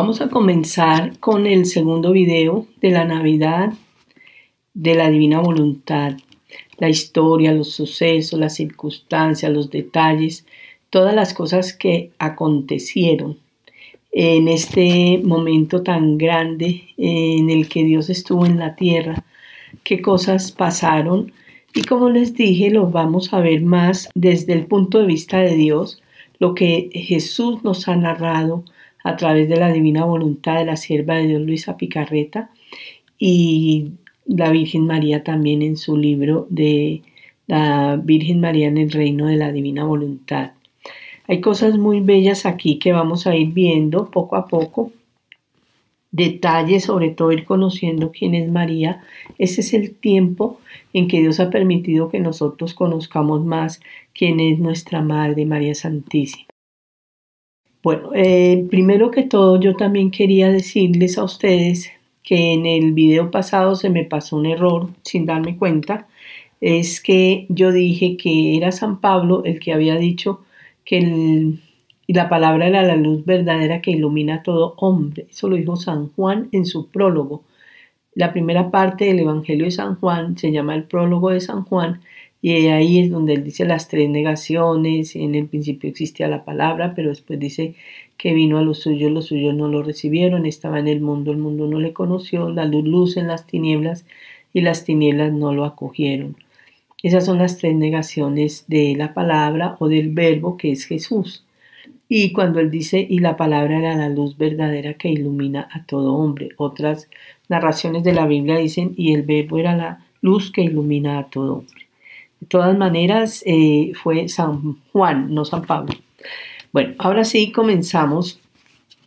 Vamos a comenzar con el segundo video de la Navidad de la Divina Voluntad. La historia, los sucesos, las circunstancias, los detalles, todas las cosas que acontecieron en este momento tan grande en el que Dios estuvo en la tierra, qué cosas pasaron y como les dije, lo vamos a ver más desde el punto de vista de Dios, lo que Jesús nos ha narrado a través de la divina voluntad de la sierva de Dios Luisa Picarreta y la Virgen María también en su libro de la Virgen María en el reino de la divina voluntad. Hay cosas muy bellas aquí que vamos a ir viendo poco a poco. Detalles, sobre todo ir conociendo quién es María. Ese es el tiempo en que Dios ha permitido que nosotros conozcamos más quién es nuestra Madre María Santísima. Bueno, eh, primero que todo yo también quería decirles a ustedes que en el video pasado se me pasó un error sin darme cuenta. Es que yo dije que era San Pablo el que había dicho que la palabra era la luz verdadera que ilumina a todo hombre. Eso lo dijo San Juan en su prólogo. La primera parte del Evangelio de San Juan se llama el prólogo de San Juan y ahí es donde él dice las tres negaciones. En el principio existía la palabra, pero después dice que vino a los suyos, los suyos no lo recibieron, estaba en el mundo, el mundo no le conoció, la luz luz en las tinieblas y las tinieblas no lo acogieron. Esas son las tres negaciones de la palabra o del verbo que es Jesús. Y cuando él dice, y la palabra era la luz verdadera que ilumina a todo hombre. Otras narraciones de la Biblia dicen, y el verbo era la luz que ilumina a todo hombre. De todas maneras, eh, fue San Juan, no San Pablo. Bueno, ahora sí comenzamos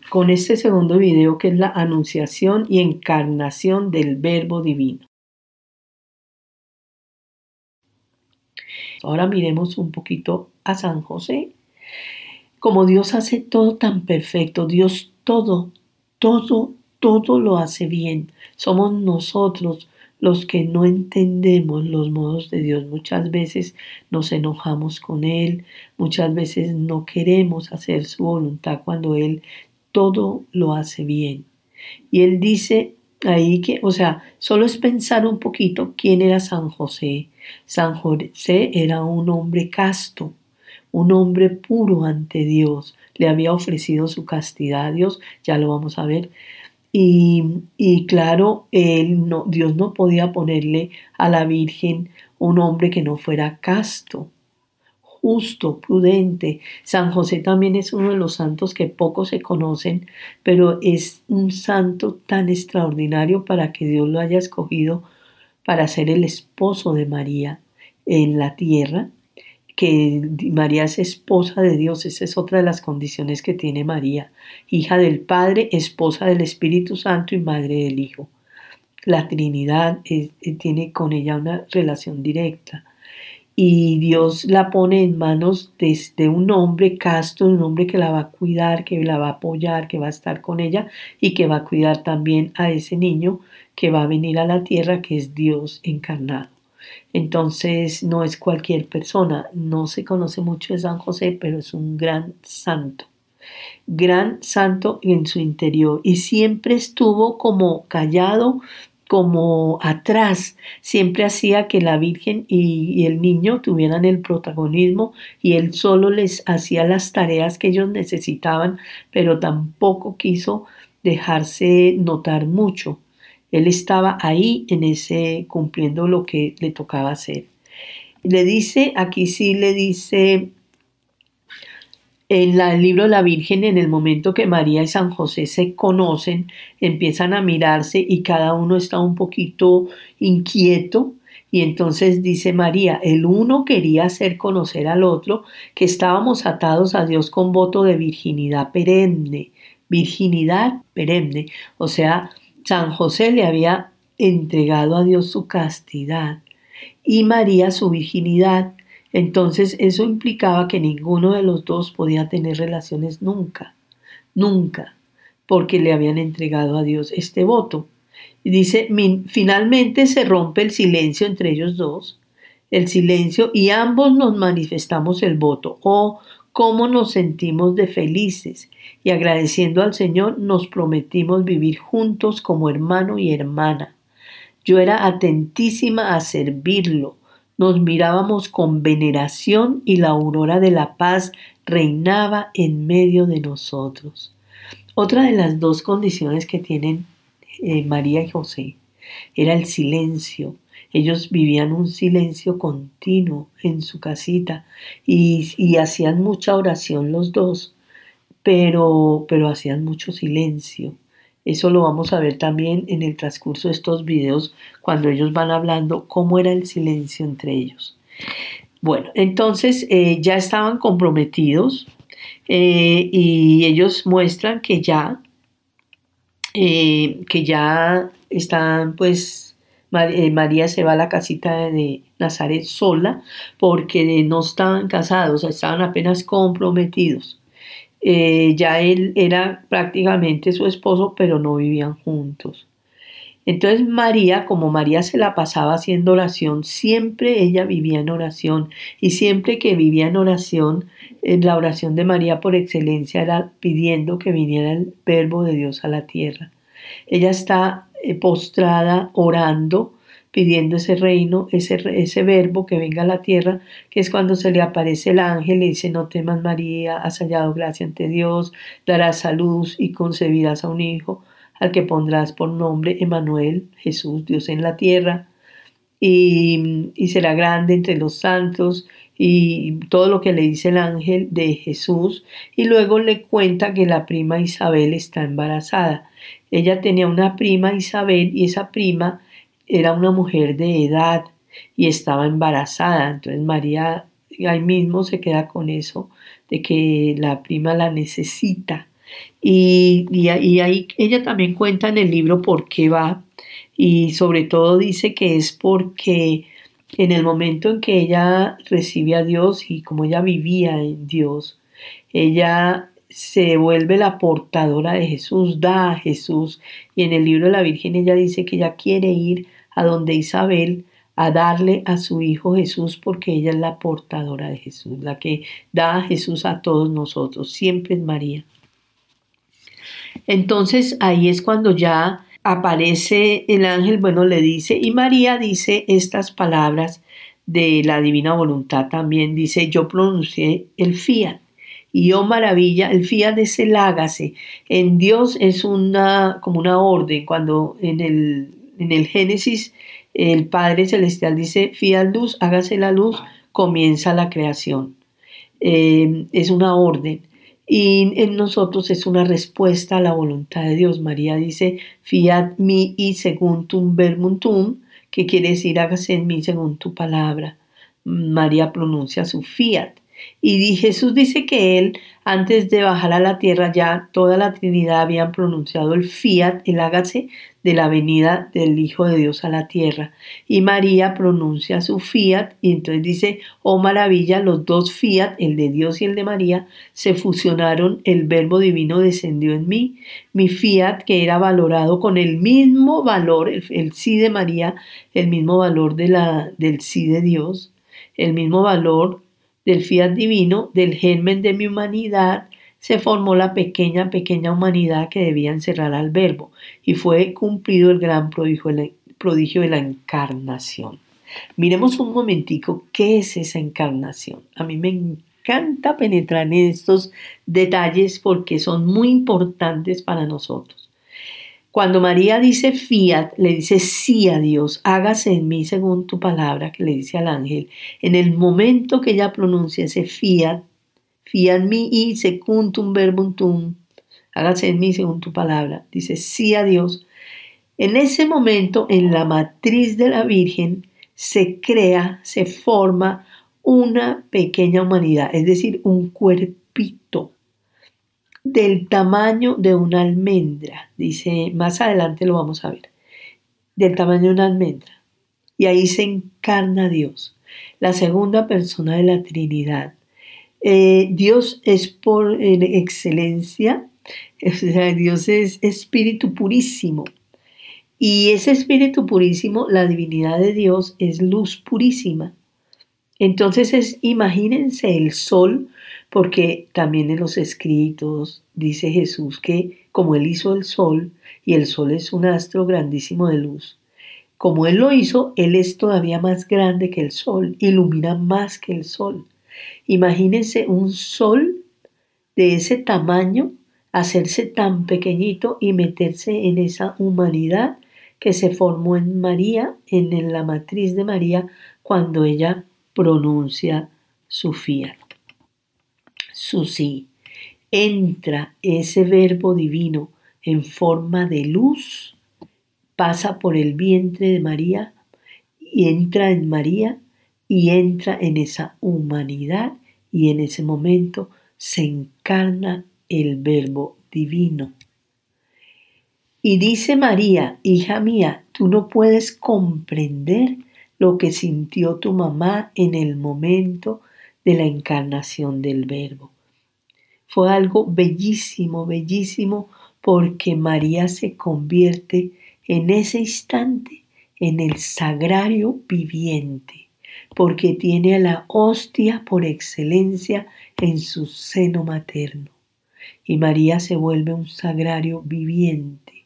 con este segundo video que es la anunciación y encarnación del verbo divino. Ahora miremos un poquito a San José como Dios hace todo tan perfecto, Dios todo, todo, todo lo hace bien. Somos nosotros los que no entendemos los modos de Dios. Muchas veces nos enojamos con Él, muchas veces no queremos hacer su voluntad cuando Él todo lo hace bien. Y Él dice ahí que, o sea, solo es pensar un poquito quién era San José. San José era un hombre casto, un hombre puro ante Dios, le había ofrecido su castidad a Dios, ya lo vamos a ver. Y, claro, él no, Dios no podía ponerle a la Virgen un hombre que no fuera casto, justo, prudente. San José también es uno de los santos que pocos se conocen, pero es un santo tan extraordinario para que Dios lo haya escogido para ser el esposo de María en la tierra que María es esposa de Dios, esa es otra de las condiciones que tiene María, hija del Padre, esposa del Espíritu Santo y madre del Hijo. La Trinidad eh, tiene con ella una relación directa y Dios la pone en manos de, un hombre casto, un hombre que la va a cuidar, que la va a apoyar, que va a estar con ella y que va a cuidar también a ese niño que va a venir a la tierra, que es Dios encarnado. Entonces no es cualquier persona, no se conoce mucho de San José, pero es un gran santo, gran santo en su interior. Y siempre estuvo como callado, como atrás, siempre hacía que la Virgen y, el niño tuvieran el protagonismo y él solo les hacía las tareas que ellos necesitaban, pero tampoco quiso dejarse notar mucho. Él estaba ahí en ese cumpliendo lo que le tocaba hacer. Le dice, aquí sí le dice en el libro la Virgen, en el momento que María y San José se conocen, empiezan a mirarse y cada uno está un poquito inquieto. Y entonces dice María, el uno quería hacer conocer al otro que estábamos atados a Dios con voto de virginidad perenne. Virginidad perenne. O sea, San José le había entregado a Dios su castidad y María su virginidad. Entonces eso implicaba que ninguno de los dos podía tener relaciones nunca, nunca, porque le habían entregado a Dios este voto. Y dice, finalmente se rompe el silencio entre ellos dos, el silencio, y ambos nos manifestamos el voto. Oh, cómo nos sentimos de felices y agradeciendo al Señor nos prometimos vivir juntos como hermano y hermana. Yo era atentísima a servirlo. Nos mirábamos con veneración y la aurora de la paz reinaba en medio de nosotros. Otra de las dos condiciones que tienen eh, María y José era el silencio. Ellos vivían un silencio continuo en su casita y, hacían mucha oración los dos, pero, pero hacían mucho silencio. Eso lo vamos a ver también en el transcurso de estos videos cuando ellos van hablando cómo era el silencio entre ellos. Bueno, entonces eh, ya estaban comprometidos eh, y ellos muestran que ya, eh, que ya están pues María se va a la casita de Nazaret sola porque no estaban casados, estaban apenas comprometidos. Eh, ya él era prácticamente su esposo, pero no vivían juntos. Entonces María, como María se la pasaba haciendo oración, siempre ella vivía en oración y siempre que vivía en oración, en la oración de María por excelencia era pidiendo que viniera el verbo de Dios a la tierra. Ella está eh, postrada orando, pidiendo ese reino, ese, ese verbo que venga a la tierra, que es cuando se le aparece el ángel y dice, no temas María, has hallado gracia ante Dios, darás a luz y concebirás a un hijo, al que pondrás por nombre Emanuel, Jesús, Dios en la tierra, y, y será grande entre los santos, y todo lo que le dice el ángel de Jesús, y luego le cuenta que la prima Isabel está embarazada. Ella tenía una prima Isabel y esa prima era una mujer de edad y estaba embarazada. Entonces María ahí mismo se queda con eso de que la prima la necesita. Y, y, ahí ella también cuenta en el libro por qué va y sobre todo dice que es porque en el momento en que ella recibe a Dios y como ella vivía en Dios, ella se vuelve la portadora de Jesús, da a Jesús. Y en el libro de la Virgen ella dice que ella quiere ir a donde Isabel a darle a su hijo Jesús porque ella es la portadora de Jesús, la que da a Jesús a todos nosotros, siempre es María. Entonces ahí es cuando ya aparece el ángel, bueno, le dice, y María dice estas palabras de la divina voluntad también, dice, yo pronuncié el fiat y oh maravilla, el fiat es el hágase. En Dios es una, como una orden. Cuando en el, en el Génesis el Padre Celestial dice, fiat luz, hágase la luz, comienza la creación. Eh, es una orden. Y en nosotros es una respuesta a la voluntad de Dios. María dice, fiat mi y tum verbum que quiere decir hágase en mí según tu palabra. María pronuncia su fiat. Y Jesús dice que él, antes de bajar a la tierra, ya toda la Trinidad habían pronunciado el fiat, el hágase de la venida del Hijo de Dios a la tierra. Y María pronuncia su fiat y entonces dice, oh maravilla, los dos fiat, el de Dios y el de María, se fusionaron, el verbo divino descendió en mí. Mi fiat, que era valorado con el mismo valor, el, sí de María, el mismo valor de la, del sí de Dios, el mismo valor del fiat divino, del germen de mi humanidad, se formó la pequeña, pequeña humanidad que debía encerrar al verbo y fue cumplido el gran prodigio prodigio de la encarnación. Miremos un momentico qué es esa encarnación. A mí me encanta penetrar en estos detalles porque son muy importantes para nosotros. Cuando María dice fiat, le dice sí a Dios, hágase en mí según tu palabra, que le dice al ángel. En el momento que ella pronuncia ese fiat, fiat mi y secundum verbum tum, hágase en mí según tu palabra, dice sí a Dios. En ese momento, en la matriz de la Virgen, se crea, se forma una pequeña humanidad, es decir, un cuerpito del tamaño de una almendra. Dice, más adelante lo vamos a ver. Del tamaño de una almendra. Y ahí se encarna Dios, la segunda persona de la Trinidad. Eh, Dios es por excelencia, Dios es espíritu purísimo. Y ese espíritu purísimo, la divinidad de Dios, es luz purísima. Entonces es, imagínense el sol porque también en los escritos dice Jesús que como Él hizo el sol, y el sol es un astro grandísimo de luz, como Él lo hizo, Él es todavía más grande que el sol, ilumina más que el sol. Imagínense un sol de ese tamaño, hacerse tan pequeñito y meterse en esa humanidad que se formó en María, en la matriz de María, cuando ella pronuncia su fiat su sí. Entra ese verbo divino en forma de luz, pasa por el vientre de María y entra en María y entra en esa humanidad y en ese momento se encarna el verbo divino. Y dice María, hija mía, tú no puedes comprender lo que sintió tu mamá en el momento de la encarnación del verbo. Fue algo bellísimo, bellísimo, porque María se convierte en ese instante en el sagrario viviente, porque tiene a la hostia por excelencia en su seno materno. Y María se vuelve un sagrario viviente.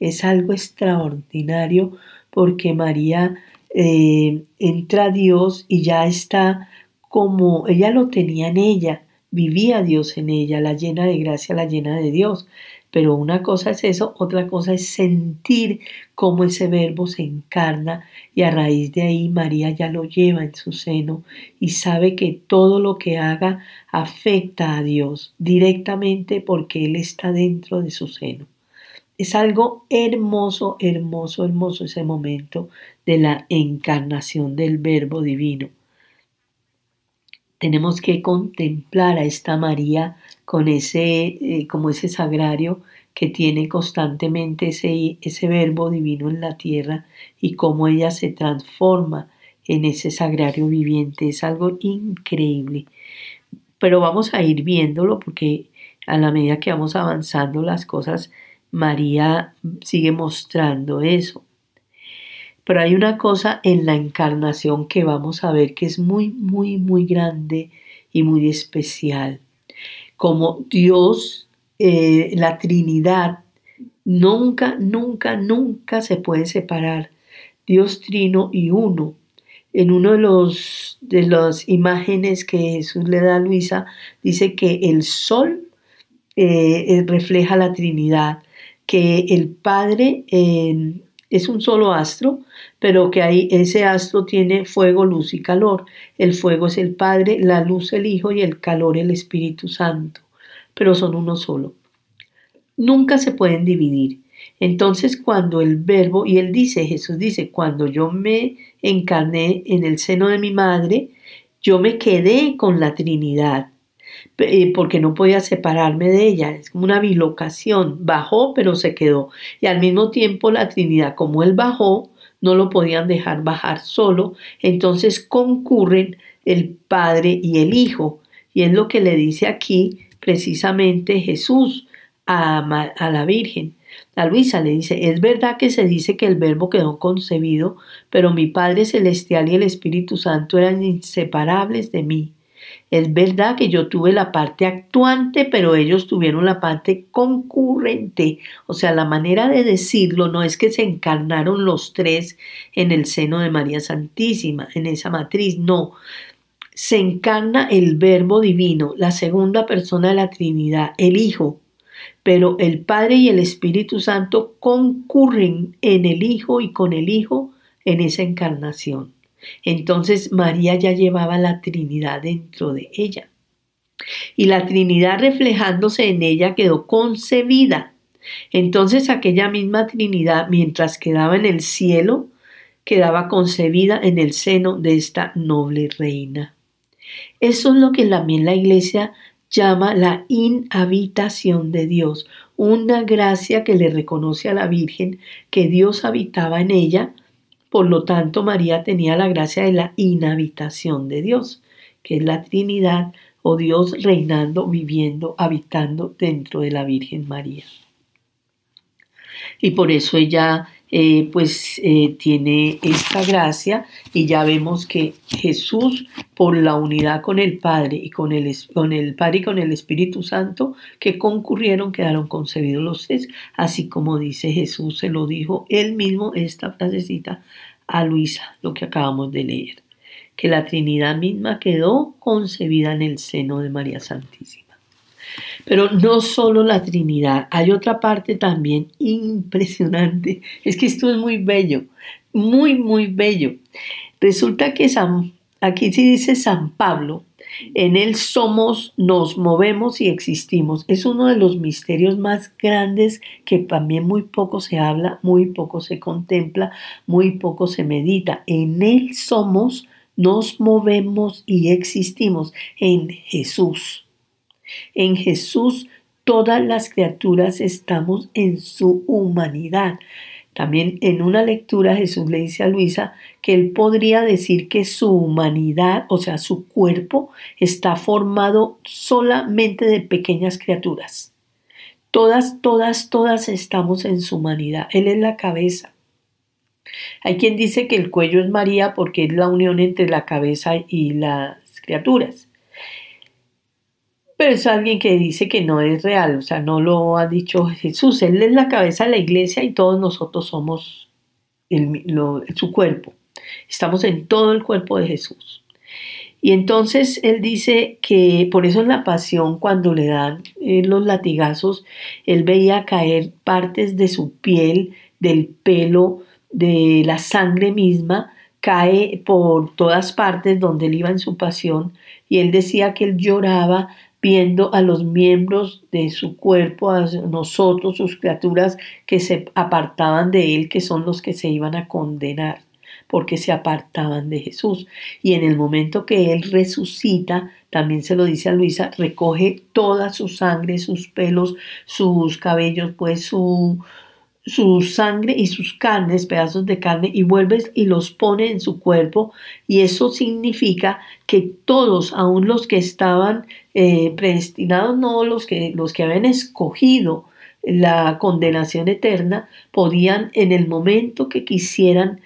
Es algo extraordinario porque María eh, entra a Dios y ya está como ella lo tenía en ella, vivía Dios en ella, la llena de gracia, la llena de Dios. Pero una cosa es eso, otra cosa es sentir cómo ese verbo se encarna y a raíz de ahí María ya lo lleva en su seno y sabe que todo lo que haga afecta a Dios directamente porque Él está dentro de su seno. Es algo hermoso, hermoso, hermoso ese momento de la encarnación del verbo divino tenemos que contemplar a esta María con ese, eh, como ese sagrario que tiene constantemente ese, ese verbo divino en la tierra y cómo ella se transforma en ese sagrario viviente. Es algo increíble. Pero vamos a ir viéndolo porque a la medida que vamos avanzando las cosas, María sigue mostrando eso. Pero hay una cosa en la encarnación que vamos a ver que es muy, muy, muy grande y muy especial. Como Dios, eh, la Trinidad, nunca, nunca, nunca se puede separar. Dios trino y uno. En uno de de las imágenes que Jesús le da a Luisa, dice que el sol eh, refleja la Trinidad, que el Padre es un solo astro, pero que ahí ese astro tiene fuego, luz y calor. El fuego es el Padre, la luz el Hijo y el calor el Espíritu Santo, pero son uno solo. Nunca se pueden dividir. Entonces cuando el verbo, y él dice, Jesús dice, cuando yo me encarné en el seno de mi madre, yo me quedé con la Trinidad. Porque no podía separarme de ella, es como una bilocación, bajó pero se quedó. Y al mismo tiempo la Trinidad, como él bajó, no lo podían dejar bajar solo, entonces concurren el Padre y el Hijo. Y es lo que le dice aquí precisamente Jesús a, a la Virgen. A Luisa le dice, es verdad que se dice que el verbo quedó concebido, pero mi Padre Celestial y el Espíritu Santo eran inseparables de mí. Es verdad que yo tuve la parte actuante, pero ellos tuvieron la parte concurrente. O sea, la manera de decirlo no es que se encarnaron los tres en el seno de María Santísima, en esa matriz, no. Se encarna el Verbo Divino, la segunda persona de la Trinidad, el Hijo, pero el Padre y el Espíritu Santo concurren en el Hijo y con el Hijo en esa encarnación. Entonces María ya llevaba la Trinidad dentro de ella. Y la Trinidad reflejándose en ella quedó concebida. Entonces aquella misma Trinidad, mientras quedaba en el cielo, quedaba concebida en el seno de esta noble reina. Eso es lo que también la iglesia llama la inhabitación de Dios, una gracia que le reconoce a la Virgen que Dios habitaba en ella por lo tanto, María tenía la gracia de la inhabitación de Dios, que es la Trinidad o Dios reinando, viviendo, habitando dentro de la Virgen María. Y por eso ella eh, pues eh, tiene esta gracia y ya vemos que Jesús por la unidad con el Padre y con el, con el Padre y con el Espíritu Santo que concurrieron quedaron concebidos los tres, así como dice Jesús, se lo dijo él mismo esta frasecita a Luisa, lo que acabamos de leer, que la Trinidad misma quedó concebida en el seno de María Santísima. Pero no solo la Trinidad, hay otra parte también impresionante. Es que esto es muy bello, muy, muy bello. Resulta que aquí sí dice San Pablo, en él somos, nos movemos y existimos. Es uno de los misterios más grandes que también muy poco se habla, muy poco se contempla, muy poco se medita. En él somos, nos movemos y existimos en Jesús. En Jesús todas las criaturas estamos en su humanidad. También en una lectura Jesús le dice a Luisa que él podría decir que su humanidad, o sea, su cuerpo, está formado solamente de pequeñas criaturas. Todas, todas, todas estamos en su humanidad. Él es la cabeza. Hay quien dice que el cuello es María porque es la unión entre la cabeza y las criaturas pero es alguien que dice que no es real, o sea, no lo ha dicho Jesús, Él es la cabeza de la iglesia y todos nosotros somos su cuerpo, estamos en todo el cuerpo de Jesús. Y entonces Él dice que por eso en la pasión, cuando le dan eh, los latigazos, Él veía caer partes de su piel, del pelo, de la sangre misma, cae por todas partes donde él iba en su pasión y él decía que él lloraba viendo a los miembros de su cuerpo, a nosotros, sus criaturas que se apartaban de él, que son los que se iban a condenar, porque se apartaban de Jesús. Y en el momento que él resucita, también se lo dice a Luisa, recoge toda su sangre, sus pelos, sus cabellos, pues su, su sangre y sus carnes, pedazos de carne, y vuelves y los pone en su cuerpo. Y eso significa que todos, aun los que estaban eh, predestinados, no los que, los que habían escogido la condenación eterna, podían en el momento que quisieran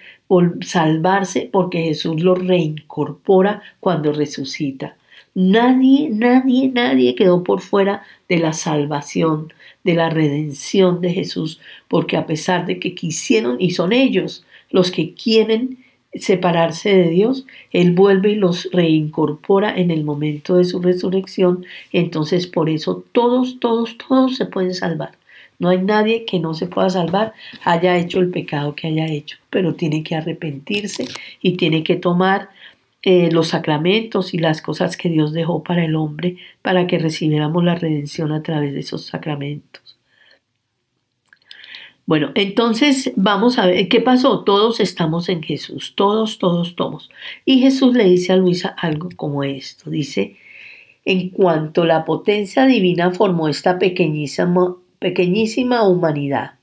salvarse porque Jesús los reincorpora cuando resucita. Nadie, nadie, nadie quedó por fuera de la salvación, de la redención de Jesús, porque a pesar de que quisieron, y son ellos los que quieren separarse de Dios, Él vuelve y los reincorpora en el momento de su resurrección, entonces por eso todos, todos, todos se pueden salvar. No hay nadie que no se pueda salvar, haya hecho el pecado que haya hecho, pero tiene que arrepentirse y tiene que tomar eh, los sacramentos y las cosas que Dios dejó para el hombre para que recibiéramos la redención a través de esos sacramentos. Bueno, entonces vamos a ver qué pasó. Todos estamos en Jesús, todos, todos, todos. Y Jesús le dice a Luisa algo como esto. Dice, en cuanto la potencia divina formó esta pequeñísima, pequeñísima humanidad,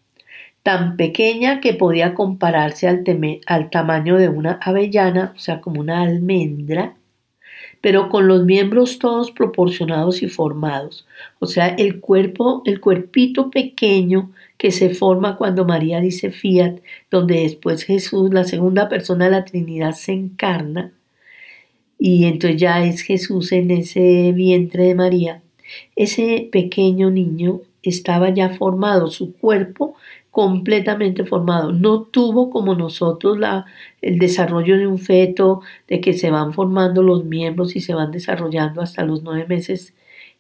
tan pequeña que podía compararse al, tamaño de una avellana, o sea, como una almendra, pero con los miembros todos proporcionados y formados. O sea, el cuerpo, el cuerpito pequeño que se forma cuando María dice fiat, donde después Jesús, la segunda persona de la Trinidad, se encarna. Y entonces ya es Jesús en ese vientre de María. Ese pequeño niño estaba ya formado, su cuerpo completamente formado. No tuvo como nosotros la, el desarrollo de un feto, de que se van formando los miembros y se van desarrollando hasta los nueve meses.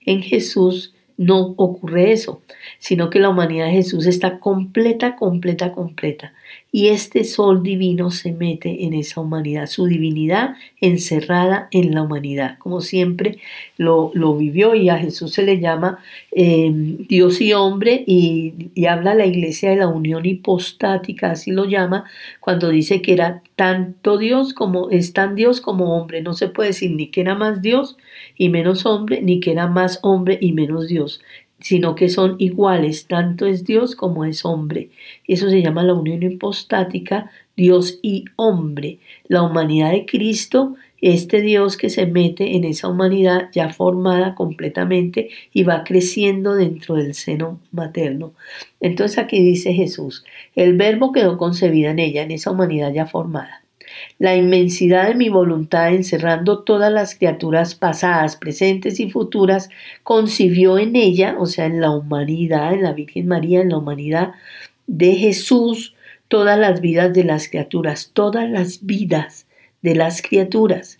En Jesús no ocurre eso, sino que la humanidad de Jesús está completa, completa, completa. Y este sol divino se mete en esa humanidad, su divinidad encerrada en la humanidad, como siempre lo, vivió y a Jesús se le llama em, Dios y hombre y, y habla la iglesia de la unión hipostática, así lo llama, cuando dice que era tanto Dios como es tan Dios como hombre, no se puede decir ni que era más Dios y menos hombre, ni que era más hombre y menos Dios, sino que son iguales, tanto es Dios como es hombre. Eso se llama la unión hipostática, Dios y hombre. La humanidad de Cristo este Dios que se mete en esa humanidad ya formada completamente y va creciendo dentro del seno materno. Entonces aquí dice Jesús, el verbo quedó concebida en ella, en esa humanidad ya formada. La inmensidad de mi voluntad, encerrando todas las criaturas pasadas, presentes y futuras, concibió en ella, o sea, en la humanidad, en la Virgen María, en la humanidad de Jesús, todas las vidas de las criaturas, todas las vidas de las criaturas.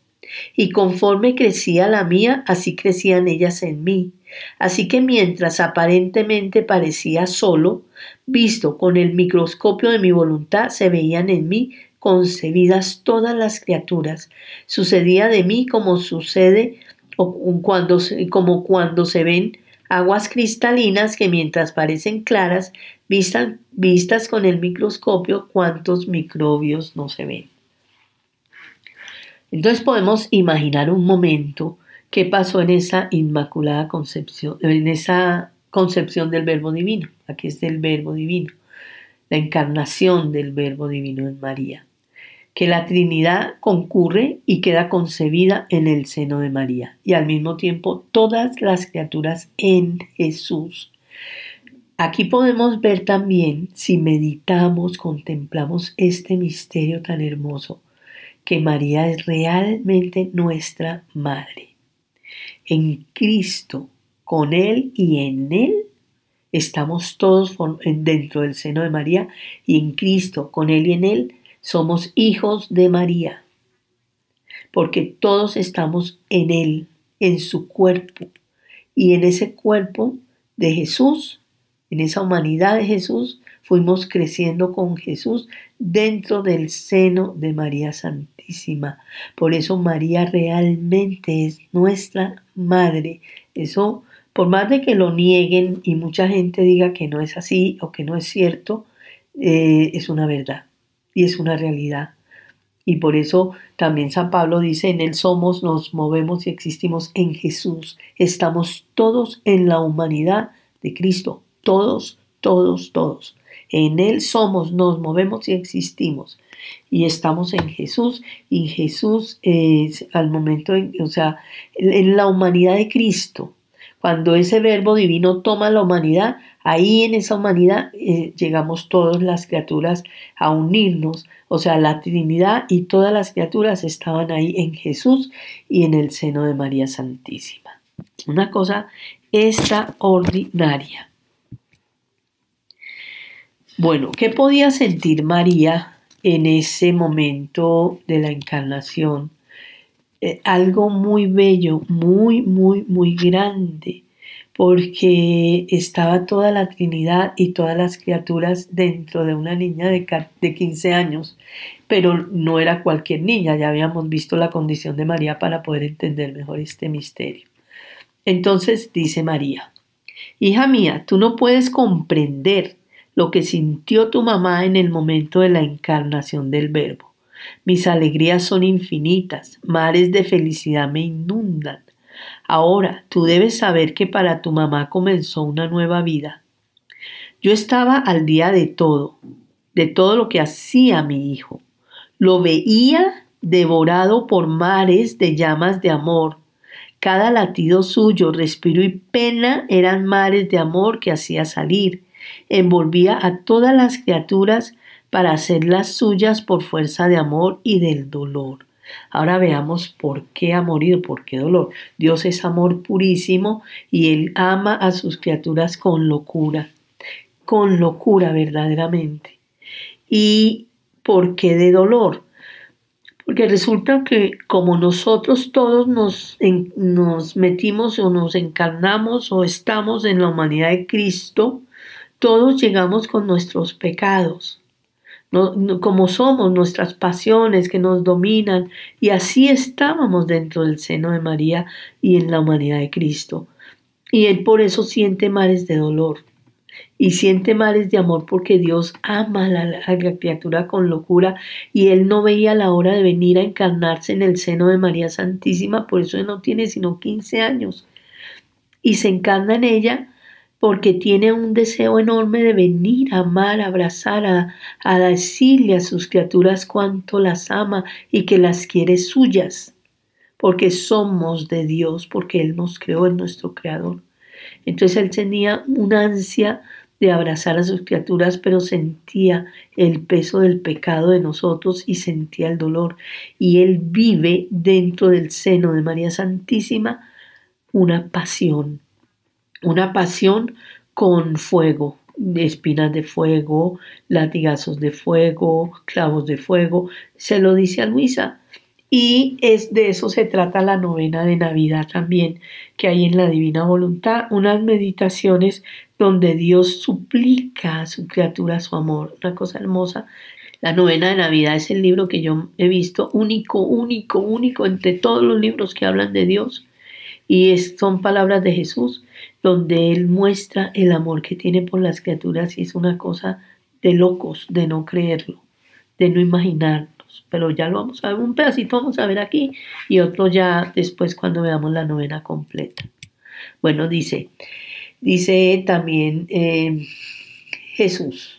Y conforme crecía la mía, así crecían ellas en mí. Así que mientras aparentemente parecía solo, visto con el microscopio de mi voluntad, se veían en mí concebidas todas las criaturas. Sucedía de mí como sucede cuando, como cuando se ven aguas cristalinas que mientras parecen claras, vistas con el microscopio, cuántos microbios no se ven. Entonces podemos imaginar un momento qué pasó en esa inmaculada concepción, en esa concepción del verbo divino. Aquí es del verbo divino, la encarnación del verbo divino en María. Que la Trinidad concurre y queda concebida en el seno de María y al mismo tiempo todas las criaturas en Jesús. Aquí podemos ver también, si meditamos, contemplamos este misterio tan hermoso, que María es realmente nuestra Madre. En Cristo, con Él y en Él, estamos todos dentro del seno de María y en Cristo, con Él y en Él, somos hijos de María. Porque todos estamos en Él, en su cuerpo. Y en ese cuerpo de Jesús, en esa humanidad de Jesús, fuimos creciendo con Jesús dentro del seno de María Santísima. Por eso María realmente es nuestra madre. Eso, por más de que lo nieguen y mucha gente diga que no es así o que no es cierto, eh, es una verdad y es una realidad. Y por eso también San Pablo dice, en Él somos, nos movemos y existimos en Jesús. Estamos todos en la humanidad de Cristo, todos, todos, todos. En Él somos, nos movemos y existimos. Y estamos en Jesús. Y Jesús es al momento, o sea, en la humanidad de Cristo. Cuando ese verbo divino toma la humanidad, ahí en esa humanidad eh, llegamos todas las criaturas a unirnos. O sea, la Trinidad y todas las criaturas estaban ahí en Jesús y en el seno de María Santísima. Una cosa extraordinaria. Bueno, ¿qué podía sentir María en ese momento de la encarnación? Eh, algo muy bello, muy, muy, muy grande, porque estaba toda la Trinidad y todas las criaturas dentro de una niña de, de 15 años, pero no era cualquier niña, ya habíamos visto la condición de María para poder entender mejor este misterio. Entonces dice María, Hija mía, tú no puedes comprender lo que sintió tu mamá en el momento de la encarnación del Verbo. Mis alegrías son infinitas, mares de felicidad me inundan. Ahora tú debes saber que para tu mamá comenzó una nueva vida. Yo estaba al día de todo, de todo lo que hacía mi hijo. Lo veía devorado por mares de llamas de amor. Cada latido suyo, respiro y pena eran mares de amor que hacía salir envolvía a todas las criaturas para hacerlas suyas por fuerza de amor y del dolor. Ahora veamos por qué amor y por qué dolor. Dios es amor purísimo y Él ama a sus criaturas con locura, con locura verdaderamente. ¿Y por qué de dolor? Porque resulta que como nosotros todos nos metimos o nos encarnamos o estamos en la humanidad de Cristo, todos llegamos con nuestros pecados, como somos, nuestras pasiones que nos dominan, y así estábamos dentro del seno de María y en la humanidad de Cristo. Y Él por eso siente mares de dolor y siente mares de amor porque Dios ama a la, a la, criatura con locura y Él no veía la hora de venir a encarnarse en el seno de María Santísima, por eso Él no tiene sino 15 años. Y se encarna en ella porque tiene un deseo enorme de venir a amar, a abrazar, a, a decirle a sus criaturas cuánto las ama y que las quiere suyas. porque somos de Dios, porque Él nos creó, en nuestro creador. Entonces Él tenía una ansia de abrazar a sus criaturas, pero sentía el peso del pecado de nosotros y sentía el dolor. Y Él vive dentro del seno de María Santísima una pasión, una pasión con fuego, espinas de fuego, latigazos de fuego, clavos de fuego. Se lo dice a Luisa. Y es de eso se trata la novena de Navidad también, que hay en la Divina Voluntad, unas meditaciones donde Dios suplica a su criatura su amor, una cosa hermosa. La novena de Navidad es el libro que yo he visto único, único, único entre todos los libros que hablan de Dios. Y son palabras de Jesús, donde Él muestra el amor que tiene por las criaturas y es una cosa de locos, de no creerlo, de no imaginarnos. Pero ya lo vamos a ver, un pedacito vamos a ver aquí y otro ya después cuando veamos la novena completa. Bueno, dice, dice también eh, Jesús,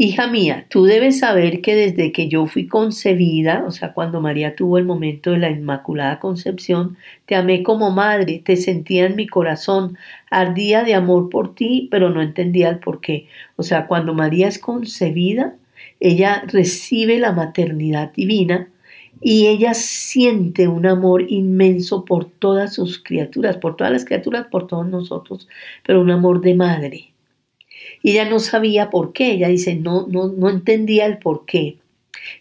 Hija mía, tú debes saber que desde que yo fui concebida, o sea, cuando María tuvo el momento de la Inmaculada Concepción, te amé como madre, te sentía en mi corazón, ardía de amor por ti, pero no entendía el por qué. O sea, cuando María es concebida, ella recibe la maternidad divina y ella siente un amor inmenso por todas sus criaturas, por todas las criaturas, por todos nosotros, pero un amor de madre y ella no sabía por qué, ella dice, no, no, no entendía el por qué.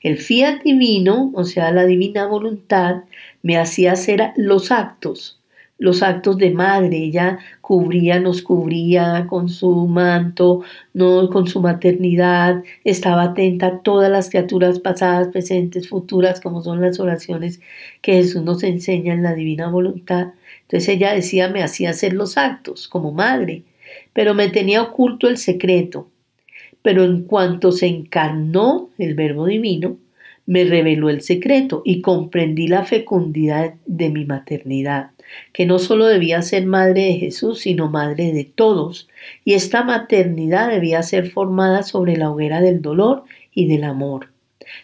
El fiat divino, o sea, la divina voluntad, me hacía hacer los actos, los actos de madre. Ella cubría, nos cubría con su manto, no con su maternidad, estaba atenta a todas las criaturas pasadas, presentes, futuras, como son las oraciones que Jesús nos enseña en la divina voluntad. Entonces ella decía, me hacía hacer los actos como madre pero me tenía oculto el secreto. Pero en cuanto se encarnó el Verbo Divino, me reveló el secreto y comprendí la fecundidad de mi maternidad, que no solo debía ser madre de Jesús, sino madre de todos, y esta maternidad debía ser formada sobre la hoguera del dolor y del amor.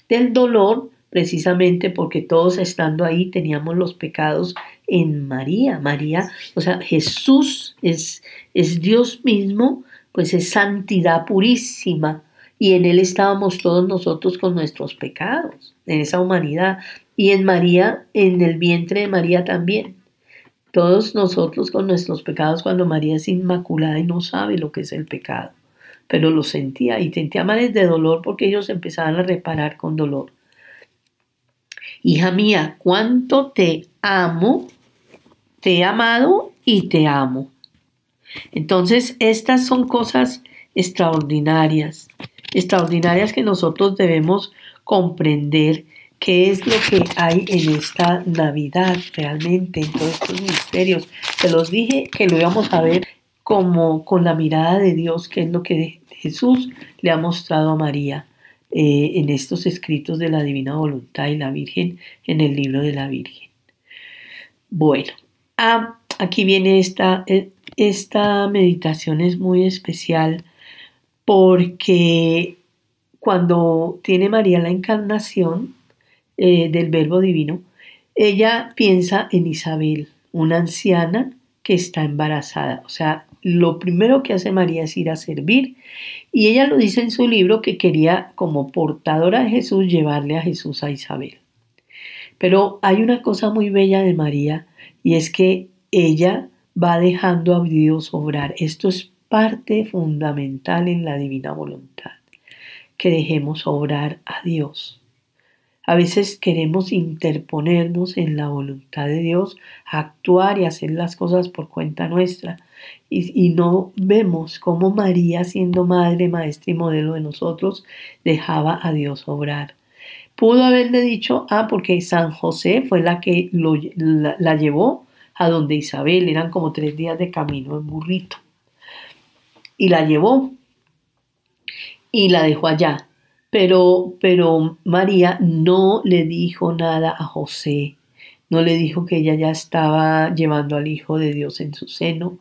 Del dolor, precisamente porque todos estando ahí teníamos los pecados en María. María, o sea, Jesús es, es Dios mismo, pues es santidad purísima. Y en Él estábamos todos nosotros con nuestros pecados, en esa humanidad. Y en María, en el vientre de María también. Todos nosotros con nuestros pecados cuando María es inmaculada y no sabe lo que es el pecado. Pero lo sentía y sentía males de dolor porque ellos empezaban a reparar con dolor. Hija mía, cuánto te amo te he amado y te amo. Entonces, estas son cosas extraordinarias, extraordinarias que nosotros debemos comprender qué es lo que hay en esta Navidad realmente, en todos estos misterios. Se los dije que lo íbamos a ver como con la mirada de Dios, que es lo que Jesús le ha mostrado a María eh, en estos escritos de la Divina Voluntad y la Virgen en el libro de la Virgen. Bueno, Ah, aquí viene esta, eh, esta meditación es muy especial porque cuando tiene María la encarnación eh, del Verbo Divino, ella piensa en Isabel, una anciana que está embarazada. O sea, lo primero que hace María es ir a servir y ella lo dice en su libro que quería como portadora de Jesús llevarle a Jesús a Isabel. Pero hay una cosa muy bella de María y es que ella va dejando a Dios obrar. Esto es parte fundamental en la divina voluntad, que dejemos obrar a Dios. A veces queremos interponernos en la voluntad de Dios, actuar y hacer las cosas por cuenta nuestra. Y, y, no vemos cómo María, siendo madre, maestra y modelo de nosotros, dejaba a Dios obrar. Pudo haberle dicho, ah, porque San José fue la que la, llevó a donde Isabel, eran como tres días de camino en burrito. Y la llevó y la dejó allá. Pero, pero María no le dijo nada a José, no le dijo que ella ya estaba llevando al Hijo de Dios en su seno,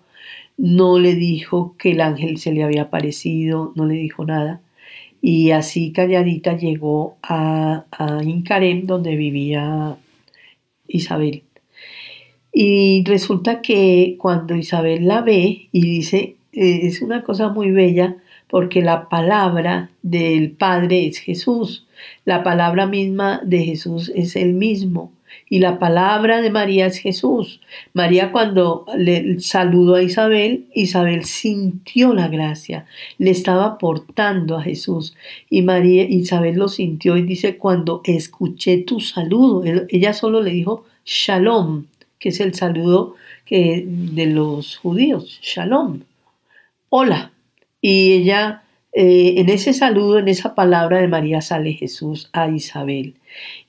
no le dijo que el ángel se le había aparecido, no le dijo nada. Y así calladita llegó a, a Incarem, donde vivía Isabel. Y resulta que cuando Isabel la ve y dice, eh, es una cosa muy bella, porque la palabra del Padre es Jesús, la palabra misma de Jesús es el mismo y la palabra de María es Jesús. María cuando le saludó a Isabel, Isabel sintió la gracia, le estaba aportando a Jesús y María Isabel lo sintió y dice cuando escuché tu saludo, ella solo le dijo shalom, que es el saludo que, de los judíos, shalom, hola. Y ella, eh, en ese saludo, en esa palabra de María sale Jesús a Isabel.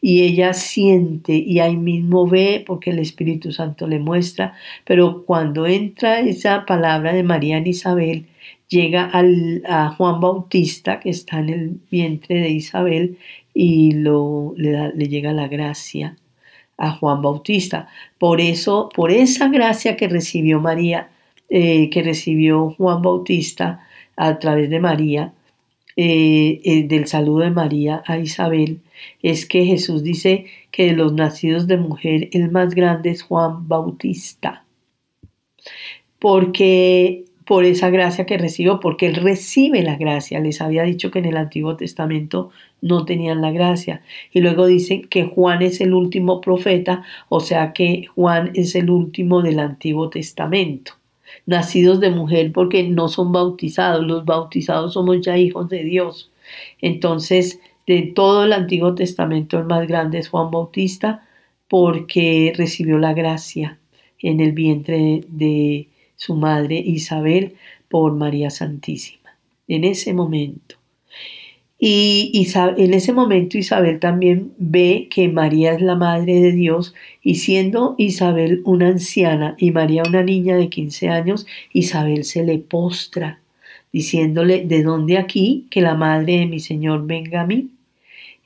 Y ella siente y ahí mismo ve, porque el Espíritu Santo le muestra, pero cuando entra esa palabra de María en Isabel, llega al, a Juan Bautista, que está en el vientre de Isabel, y le llega la gracia a Juan Bautista. Por eso, por esa gracia que recibió María, eh, que recibió Juan Bautista, a través de María, eh, eh, del saludo de María a Isabel, es que Jesús dice que de los nacidos de mujer el más grande es Juan Bautista. Porque por esa gracia que recibió, porque él recibe la gracia. Les había dicho que en el Antiguo Testamento no tenían la gracia. Y luego dice que Juan es el último profeta, o sea que Juan es el último del Antiguo Testamento nacidos de mujer porque no son bautizados, los bautizados somos ya hijos de Dios. Entonces, de todo el Antiguo Testamento el más grande es Juan Bautista porque recibió la gracia en el vientre de su madre Isabel por María Santísima. En ese momento. Y en ese momento Isabel también ve que María es la madre de Dios y siendo Isabel una anciana y María una niña de 15 años, Isabel se le postra diciéndole, ¿de dónde aquí que la madre de mi Señor venga a mí?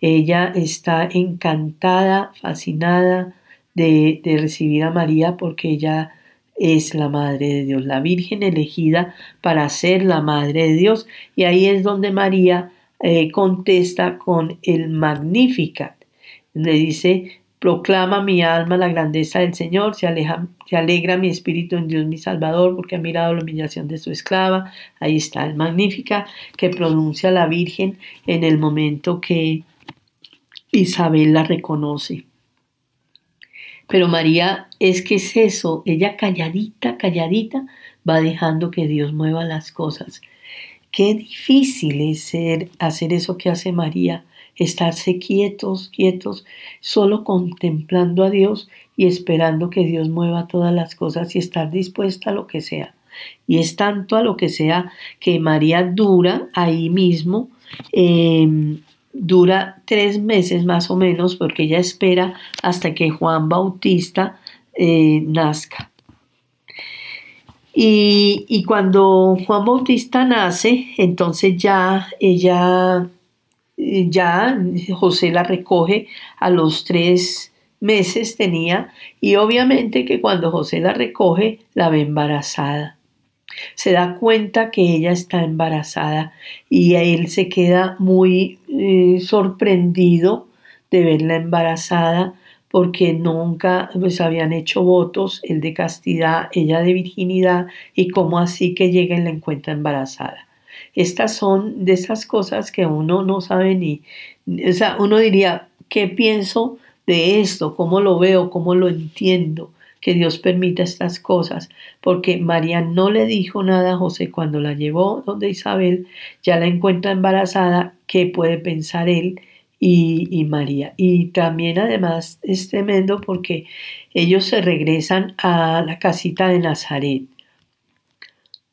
Ella está encantada, fascinada de, de recibir a María porque ella es la Madre de Dios, la Virgen elegida para ser la Madre de Dios. Y ahí es donde María eh, contesta con el Magnificat. Le dice, proclama mi alma la grandeza del Señor, se, aleja, se alegra mi espíritu en Dios mi Salvador, porque ha mirado la humillación de su esclava. Ahí está el Magnificat que pronuncia la Virgen en el momento que Isabel la reconoce. Pero María es que es eso, ella calladita, calladita, va dejando que Dios mueva las cosas. Qué difícil es hacer eso que hace María, estarse quietos, quietos, solo contemplando a Dios y esperando que Dios mueva todas las cosas y estar dispuesta a lo que sea. Y es tanto a lo que sea que María dura ahí mismo, em, dura tres meses más o menos, porque ella espera hasta que Juan Bautista eh, nazca. Y, cuando Juan Bautista nace, entonces ya ella, ya José la recoge a los tres meses tenía y obviamente que cuando José la recoge la ve embarazada. Se da cuenta que ella está embarazada y él se queda muy eh, sorprendido de verla embarazada porque nunca pues, habían hecho votos, el de castidad, ella de virginidad, y cómo así que llega y la encuentra embarazada. Estas son de esas cosas que uno no sabe ni, o sea, uno diría, ¿qué pienso de esto? ¿Cómo lo veo? ¿Cómo lo entiendo? Que Dios permita estas cosas, porque María no le dijo nada a José cuando la llevó donde Isabel, ya la encuentra embarazada, ¿qué puede pensar él? Y, María. Y también además es tremendo porque ellos se regresan a la casita de Nazaret.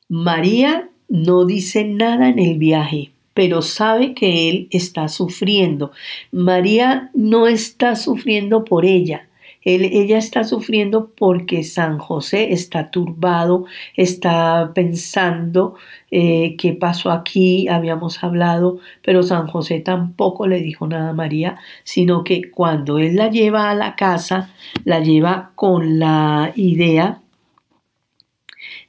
María no dice nada en el viaje, pero sabe que él está sufriendo. María no está sufriendo por ella, ella está sufriendo porque San José está turbado, está pensando eh, qué pasó aquí, habíamos hablado, pero San José tampoco le dijo nada a María, sino que cuando él la lleva a la casa, la lleva con la idea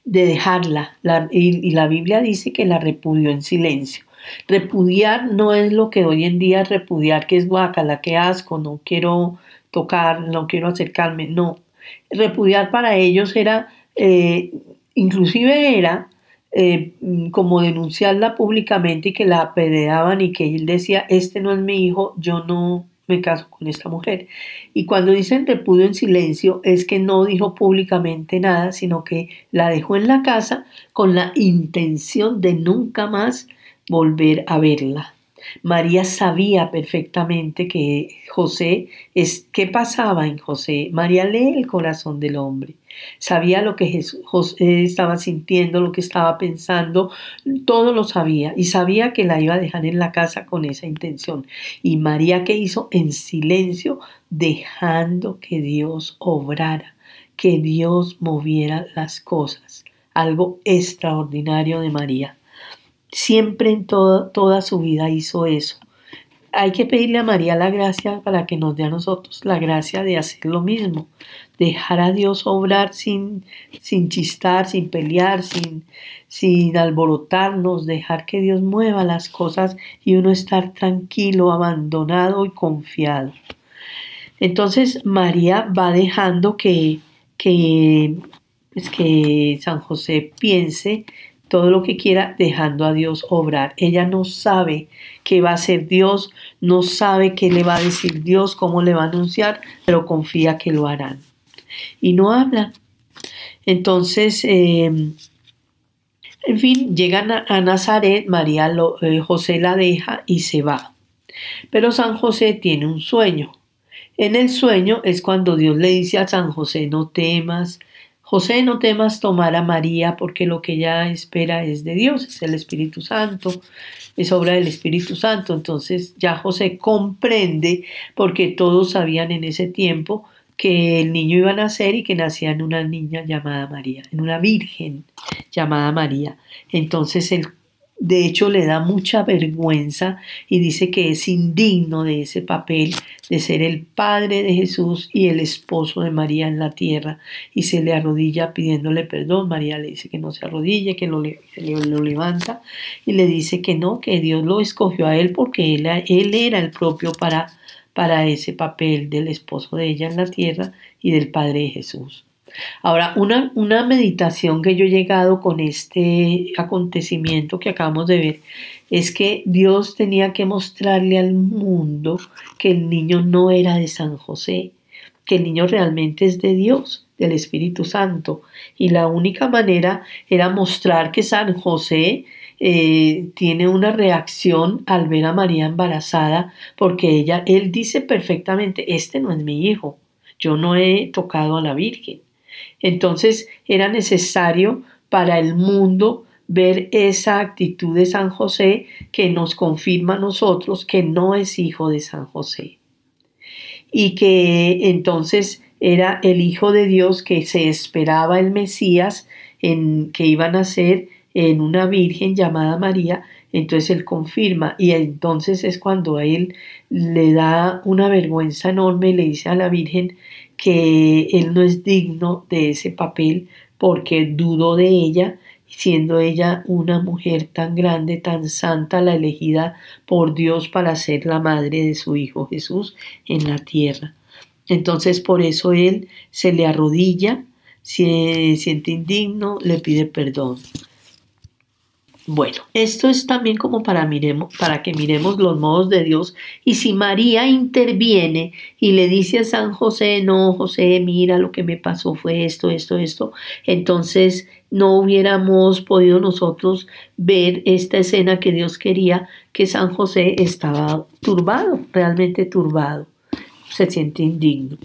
de dejarla. y, la Biblia dice que la repudió en silencio. Repudiar no es lo que hoy en día repudiar, que es guacala, que asco, no quiero tocar, no quiero acercarme, no. Repudiar para ellos era, eh, inclusive era eh, como denunciarla públicamente y que la apedreaban y que él decía, este no es mi hijo, yo no me caso con esta mujer. Y cuando dicen repudio en silencio es que no dijo públicamente nada, sino que la dejó en la casa con la intención de nunca más volver a verla. María sabía perfectamente que José es qué pasaba en José. María lee el corazón del hombre. Sabía lo que José estaba sintiendo, lo que estaba pensando, todo lo sabía y sabía que la iba a dejar en la casa con esa intención. Y María que hizo en silencio, dejando que Dios obrara, que Dios moviera las cosas. Algo extraordinario de María. Siempre en toda su vida hizo eso. Hay que pedirle a María la gracia para que nos dé a nosotros la gracia de hacer lo mismo, dejar a Dios obrar sin, sin chistar, sin pelear, sin, sin alborotarnos, dejar que Dios mueva las cosas y uno estar tranquilo, abandonado y confiado. Entonces María va dejando que, que, pues que San José piense todo lo que quiera, dejando a Dios obrar. Ella no sabe qué va a hacer Dios, no sabe qué le va a decir Dios, cómo le va a anunciar, pero confía que lo harán. Y no habla. Entonces, em, en fin, llegan a, Nazaret, María eh, José la deja y se va. Pero San José tiene un sueño. En el sueño es cuando Dios le dice a San José, no temas, José, no temas tomar a María porque lo que ella espera es de Dios, es el Espíritu Santo, es obra del Espíritu Santo. Entonces ya José comprende porque todos sabían en ese tiempo que el niño iba a nacer y que nacía en una niña llamada María, en una virgen llamada María. Entonces él de hecho, le da mucha vergüenza y dice que es indigno de ese papel de ser el padre de Jesús y el esposo de María en la tierra y se le arrodilla pidiéndole perdón. María le dice que no se arrodille, que lo, lo levanta y le dice que no, que Dios lo escogió a él porque él, él era el propio para, para ese papel del esposo de ella en la tierra y del padre de Jesús. Ahora, una, una meditación que yo he llegado con este acontecimiento que acabamos de ver es que Dios tenía que mostrarle al mundo que el niño no era de San José, que el niño realmente es de Dios, del Espíritu Santo. Y la única manera era mostrar que San José eh, tiene una reacción al ver a María embarazada, porque ella, él dice perfectamente, este no es mi hijo, yo no he tocado a la Virgen. Entonces era necesario para el mundo ver esa actitud de San José que nos confirma a nosotros que no es hijo de San José. Y que entonces era el Hijo de Dios que se esperaba el Mesías en, que iba a nacer en una virgen llamada María, entonces él confirma y entonces es cuando él le da una vergüenza enorme y le dice a la Virgen que él no es digno de ese papel porque dudó de ella, siendo ella una mujer tan grande, tan santa, la elegida por Dios para ser la madre de su Hijo Jesús en la tierra. Entonces por eso él se le arrodilla, se siente indigno, le pide perdón. Bueno, esto es también como para, miremos, para que miremos los modos de Dios. Y si María interviene y le dice a San José, no, José, mira, lo que me pasó fue esto, esto, esto, entonces no hubiéramos podido nosotros ver esta escena que Dios quería, que San José estaba turbado, realmente turbado, se siente indigno.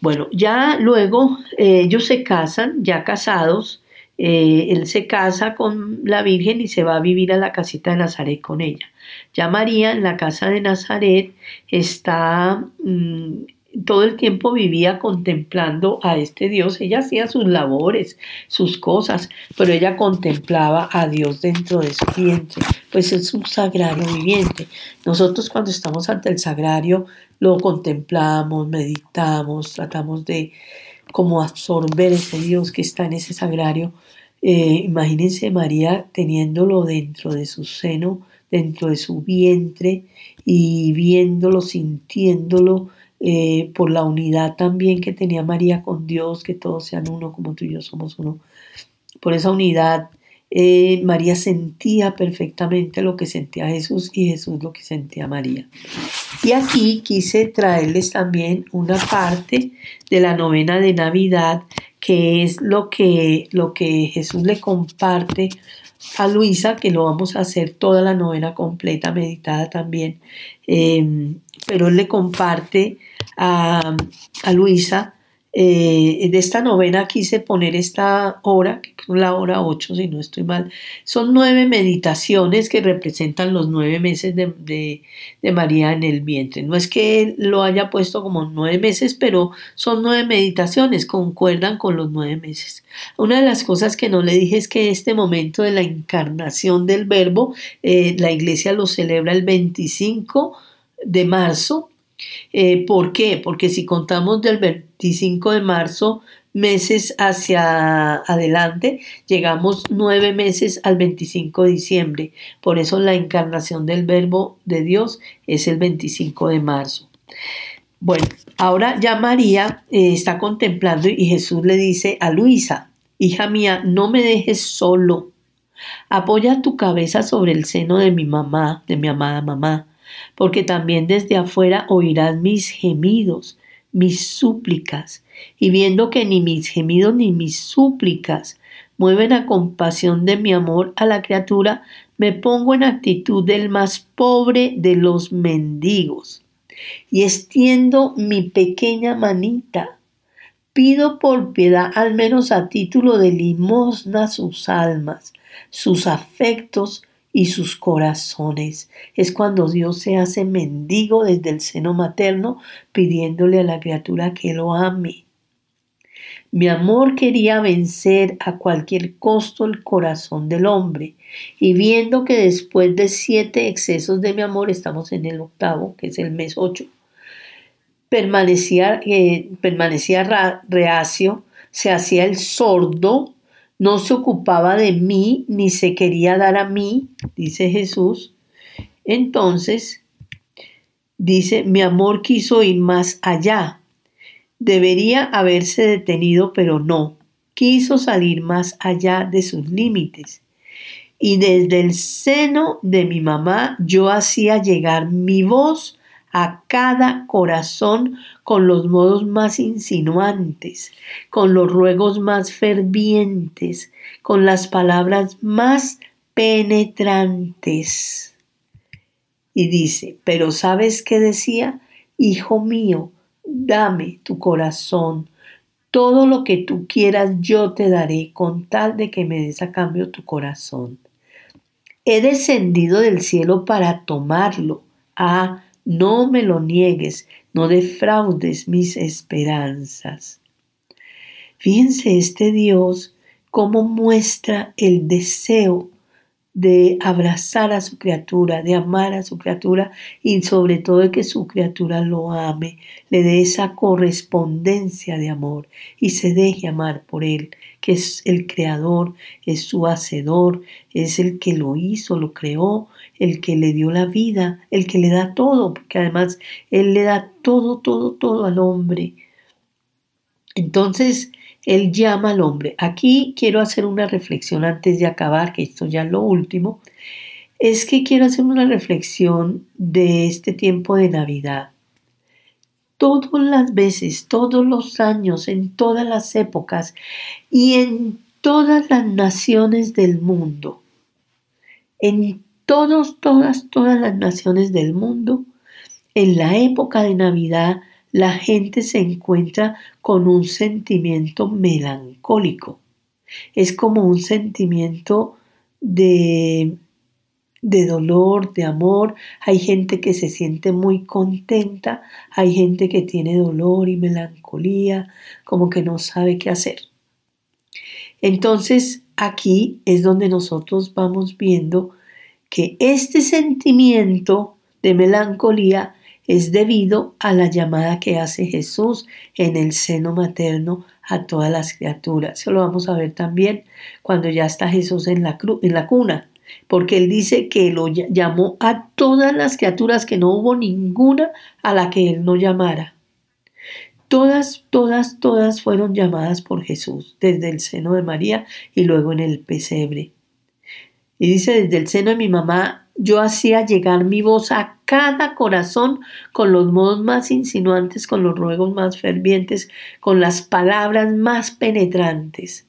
Bueno, ya luego eh, ellos se casan, ya casados, eh, él se casa con la Virgen y se va a vivir a la casita de Nazaret con ella. Ya María en la casa de Nazaret está, mm, todo el tiempo vivía contemplando a este Dios. Ella hacía sus labores, sus cosas, pero ella contemplaba a Dios dentro de su vientre, pues es un sagrario viviente. Nosotros cuando estamos ante el sagrario lo contemplamos, meditamos, tratamos de como absorber ese Dios que está en ese sagrario eh, imagínense María teniéndolo dentro de su seno, dentro de su vientre y viéndolo, sintiéndolo, eh, por la unidad también que tenía María con Dios, que todos sean uno como tú y yo somos uno. Por esa unidad, eh, María sentía perfectamente lo que sentía Jesús y Jesús lo que sentía María. Y aquí quise traerles también una parte de la novena de Navidad, que es lo que, lo que Jesús le comparte a Luisa, que lo vamos a hacer toda la novena completa, meditada también. Eh, pero él le comparte a, a Luisa eh, de esta novena quise poner esta hora, que la hora 8 si no estoy mal. Son nueve meditaciones que representan los nueve meses de, María en el vientre. No es que lo haya puesto como nueve meses, pero son nueve meditaciones, concuerdan con los nueve meses. Una de las cosas que no le dije es que este momento de la encarnación del verbo, eh, la iglesia lo celebra el 25 de marzo eh, ¿Por qué? Porque si contamos del 25 de marzo, meses hacia adelante, llegamos nueve meses al 25 de diciembre. Por eso la encarnación del verbo de Dios es el 25 de marzo. Bueno, ahora ya María eh, está contemplando y Jesús le dice a Luisa, hija mía, no me dejes solo. Apoya tu cabeza sobre el seno de mi mamá, de mi amada mamá porque también desde afuera oirás mis gemidos, mis súplicas, y viendo que ni mis gemidos ni mis súplicas mueven a compasión de mi amor a la criatura, me pongo en actitud del más pobre de los mendigos, y extiendo mi pequeña manita. Pido por piedad, al menos a título de limosna, sus almas, sus afectos, y sus corazones. Es cuando Dios se hace mendigo desde el seno materno pidiéndole a la criatura que lo ame. Mi amor quería vencer a cualquier costo el corazón del hombre y viendo que después de siete excesos de mi amor, estamos en el octavo, que es el mes ocho, permanecía, eh, permanecía reacio, se hacía el sordo no se ocupaba de mí ni se quería dar a mí, dice Jesús. Entonces, dice, mi amor quiso ir más allá. Debería haberse detenido, pero no. Quiso salir más allá de sus límites. Y desde el seno de mi mamá yo hacía llegar mi voz a cada corazón con los modos más insinuantes, con los ruegos más fervientes, con las palabras más penetrantes. Y dice, pero ¿sabes qué decía? Hijo mío, dame tu corazón, todo lo que tú quieras yo te daré con tal de que me des a cambio tu corazón. He descendido del cielo para tomarlo. Ah, no me lo niegues, no defraudes mis esperanzas. Fíjense este Dios cómo muestra el deseo de abrazar a su criatura, de amar a su criatura y sobre todo de que su criatura lo ame, le dé esa correspondencia de amor y se deje amar por él, que es el creador, es su hacedor, es el que lo hizo, lo creó, el que le dio la vida, el que le da todo, porque además él le da todo, todo, todo al hombre. Entonces, él llama al hombre. Aquí quiero hacer una reflexión antes de acabar, que esto ya es lo último. Es que quiero hacer una reflexión de este tiempo de Navidad. Todas las veces, todos los años, en todas las épocas y en todas las naciones del mundo, en todos, todas, todas las naciones del mundo, en la época de Navidad la gente se encuentra con un sentimiento melancólico. Es como un sentimiento de, de dolor, de amor. Hay gente que se siente muy contenta, hay gente que tiene dolor y melancolía, como que no sabe qué hacer. Entonces aquí es donde nosotros vamos viendo que este sentimiento de melancolía es debido a la llamada que hace Jesús en el seno materno a todas las criaturas. Eso lo vamos a ver también cuando ya está Jesús en la, en la cuna, porque él dice que lo llamó a todas las criaturas, que no hubo ninguna a la que él no llamara. Todas, todas, todas fueron llamadas por Jesús, desde el seno de María y luego en el pesebre. Y dice, desde el seno de mi mamá yo hacía llegar mi voz a cada corazón con los modos más insinuantes, con los ruegos más fervientes, con las palabras más penetrantes.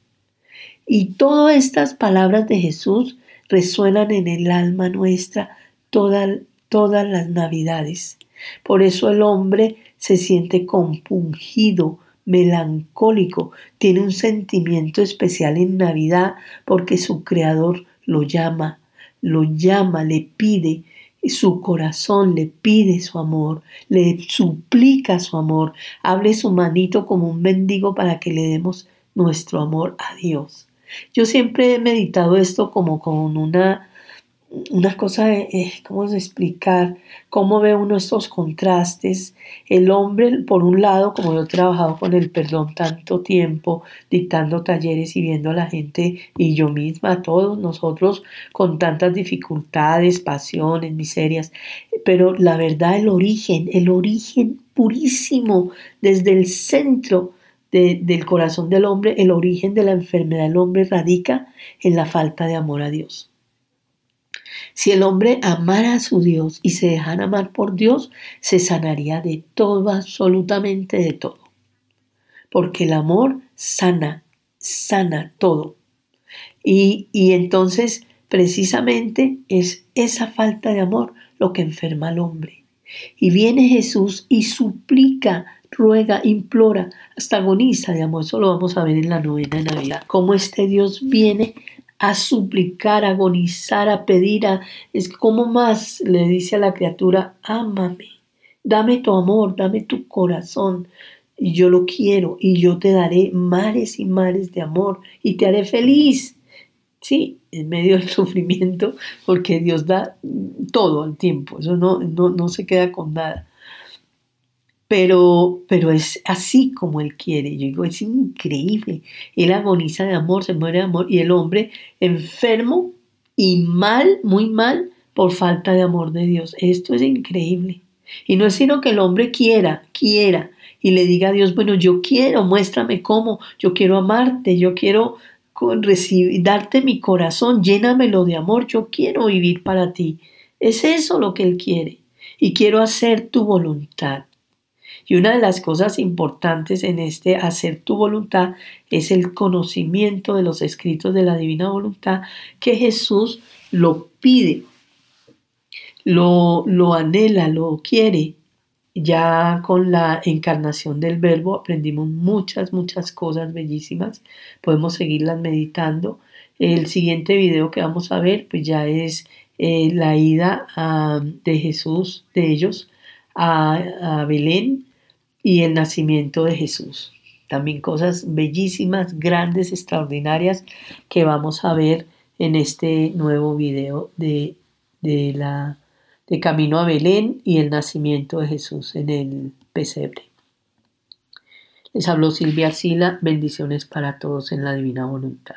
Y todas estas palabras de Jesús resuenan en el alma nuestra todas las navidades. Por eso el hombre se siente compungido, melancólico, tiene un sentimiento especial en Navidad porque su Creador lo llama, lo llama, le pide, su corazón le pide su amor, le suplica su amor, hable su manito como un mendigo para que le demos nuestro amor a Dios. Yo siempre he meditado esto como con una una cosa, de, eh, ¿cómo explicar? ¿Cómo ve uno estos contrastes? El hombre, por un lado, como yo he trabajado con el perdón tanto tiempo, dictando talleres y viendo a la gente y yo misma, todos nosotros, con tantas dificultades, pasiones, miserias, pero la verdad, el origen, el origen purísimo desde el centro del corazón del hombre, el origen de la enfermedad del hombre radica en la falta de amor a Dios. Si el hombre amara a su Dios y se dejara amar por Dios, se sanaría de todo, absolutamente de todo. Porque el amor sana, sana todo. Y, y entonces, precisamente, es esa falta de amor lo que enferma al hombre. Y viene Jesús y suplica, ruega, implora, hasta agoniza de amor. Eso lo vamos a ver en la novena de Navidad. Cómo este Dios viene a suplicar, a agonizar, a pedir, a, es como más le dice a la criatura, ámame, dame tu amor, dame tu corazón, y yo lo quiero, y yo te daré mares y mares de amor, y te haré feliz. Sí, en medio del sufrimiento, porque Dios da todo al tiempo, eso no, no, no se queda con nada pero, pero es así como Él quiere. Yo digo, es increíble. Él agoniza de amor, se muere de amor, y el hombre enfermo y mal, muy mal, por falta de amor de Dios. Esto es increíble. Y no es sino que el hombre quiera, quiera, y le diga a Dios, bueno, yo quiero, muéstrame cómo, yo quiero amarte, yo quiero darte mi corazón, llénamelo de amor, yo quiero vivir para ti. Es eso lo que Él quiere. Y quiero hacer tu voluntad. Y una de las cosas importantes en este hacer tu voluntad es el conocimiento de los escritos de la divina voluntad que Jesús lo pide, lo, lo anhela, lo quiere. Ya con la encarnación del verbo aprendimos muchas, muchas cosas bellísimas. Podemos seguirlas meditando. El siguiente video que vamos a ver pues ya es eh, la ida de Jesús, de ellos, a Belén y el nacimiento de Jesús. También cosas bellísimas, grandes, extraordinarias que vamos a ver en este nuevo video de, de, la, de Camino a Belén y el nacimiento de Jesús en el pesebre. Les habló Silvia Arcila, bendiciones para todos en la divina voluntad.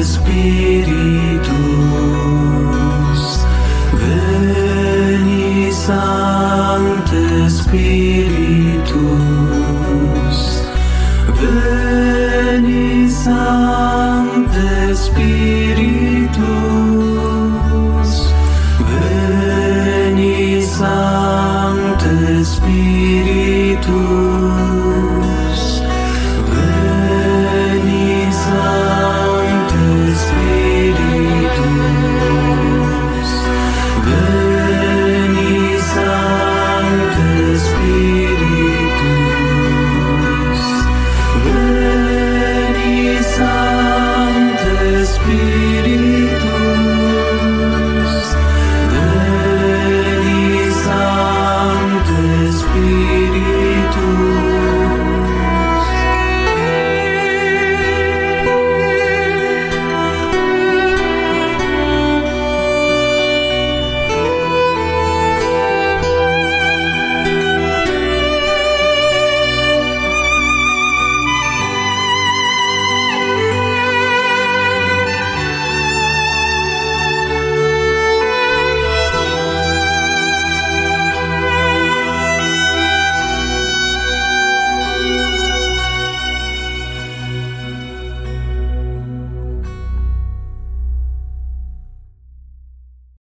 this be?